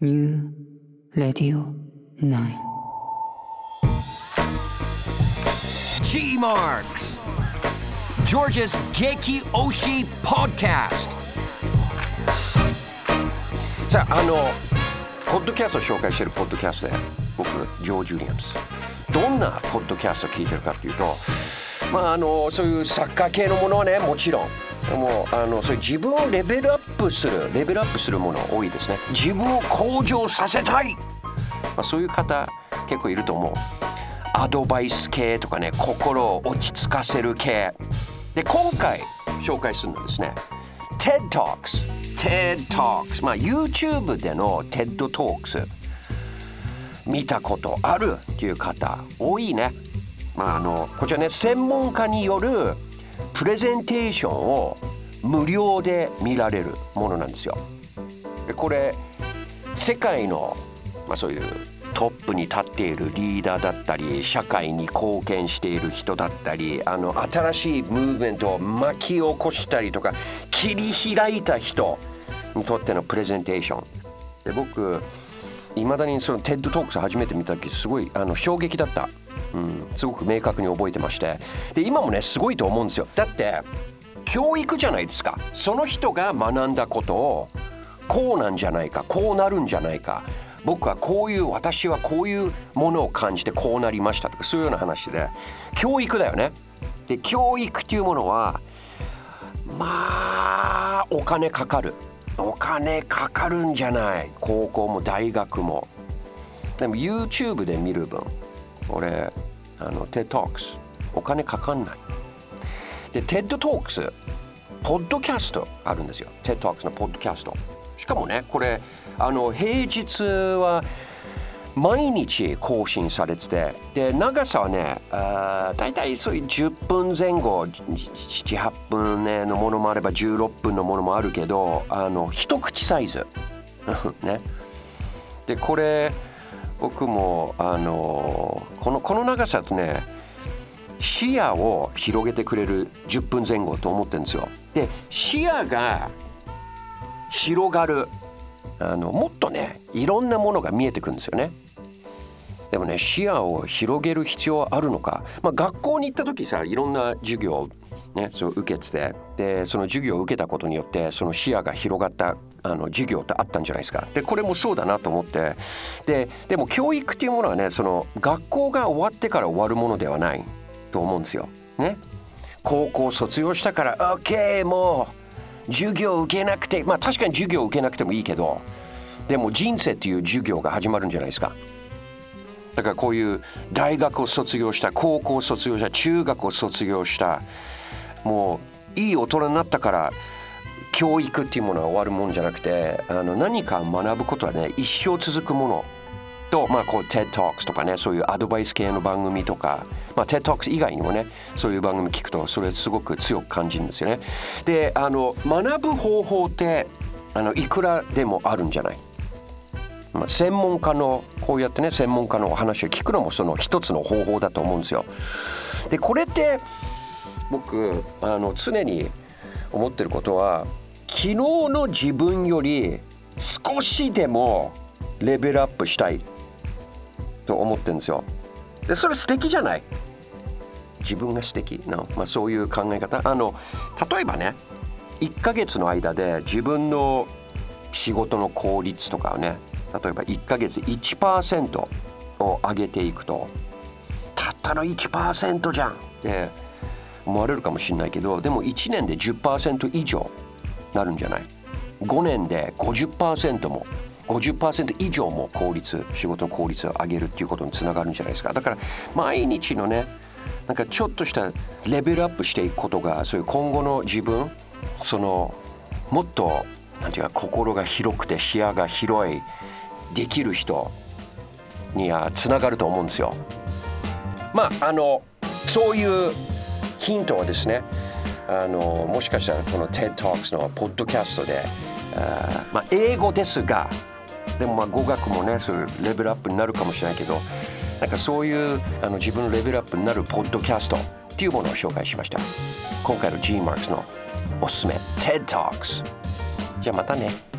New Radio 9 G Marks George's Geki Oshi Podcast. さああのポッドキャストを紹介しているポッドキャストで僕ジョー・ジュリアムスどんなポッドキャストを聞いてるかっていうとまああのそういうサッカー系のものはねもちろんでもあのそういう自分をレベルアップするレベルアップするもの多いですね。自分を向上させたい、まあ、そういう方結構いると思う。アドバイス系とかね心を落ち着かせる系。で今回紹介するのはですね TED Talks TED Talks まあ YouTube での TED Talks 見たことあるっていう方多いね。まああのこちらね専門家によるプレゼンテーションを無料で見られるものなんですよ。でこれ世界の、まあ、そういうトップに立っているリーダーだったり社会に貢献している人だったりあの新しいムーブメントを巻き起こしたりとか切り開いた人にとってのプレゼンテーションで僕いまだにその TED トークス初めて見た時すごいあの衝撃だった。うん、すごく明確に覚えてまして。で今もねすごいと思うんですよ。だって教育じゃないですか。その人が学んだことをこうなんじゃないかこうなるんじゃないか。僕はこういう私はこういうものを感じてこうなりましたとかそういうような話で。教育だよね。で教育っていうものはまあお金かかる。お金かかるんじゃない？高校も大学も。でも YouTube で見る分俺あの TED Talks お金かかんない。で TED Talks ポッドキャストあるんですよ。TED Talks のポッドキャスト。しかもねこれあの平日は毎日更新されててで長さはねあ大体そういう10分前後78分、ね、のものもあれば16分のものもあるけどあの一口サイズ ねでこれ僕もあのこのこの長さとね視野を広げてくれる10分前後と思ってるんですよ。で視野が広がるあのもっとねいろんなものが見えてくるんですよね。でもね視野を広げる必要あるのか、まあ、学校に行った時さいろんな授業ね、そう受けてて。でその授業を受けたことによってその視野が広がったあの授業ってあったんじゃないですか。でこれもそうだなと思って。ででも教育っていうものはねその学校が終わってから終わるものではないと思うんですよ。ね。高校卒業したから OK もう授業受けなくてまあ確かに授業受けなくてもいいけどでも人生っていう授業が始まるんじゃないですか。だからこういう大学を卒業した高校を卒業した中学を卒業したもういい大人になったから教育っていうものは終わるもんじゃなくてあの何か学ぶことはね一生続くものと、まあ、こう TED Talks とかねそういうアドバイス系の番組とか、まあ、TED Talks 以外にもねそういう番組聞くとそれすごく強く感じるんですよね。であの学ぶ方法ってあのいくらでもあるんじゃない？まあ、専門家のこうやってね専門家のお話を聞くのもその一つの方法だと思うんですよ。でこれって僕あの常に思ってることは昨日の自分より少しでもレベルアップしたいと思ってるんですよ。でそれ素敵じゃない？自分が素敵？な、まあ、そういう考え方？あの例えばね1ヶ月の間で自分の仕事の効率とかをね例えば1ヶ月1%を上げていくとたったの1%じゃんって思われるかもしれないけどでも1年で10%以上なるんじゃない？5年で50%も50%以上も効率仕事の効率を上げるっていうことにつながるんじゃないですか。だから毎日のねなんかちょっとしたレベルアップしていくことがそういう今後の自分そのもっとなんていうか心が広くて視野が広いできる人にはつながると思うんですよ。まああのそういうヒントはですねあのもしかしたらこの TED Talks のポッドキャストであ、まあ、英語ですがでもまあ語学もねそういうレベルアップになるかもしれないけどなんかそういうあの自分のレベルアップになるポッドキャストっていうものを紹介しました今回の G マークスのおすすめ TED Talks じゃあまたね。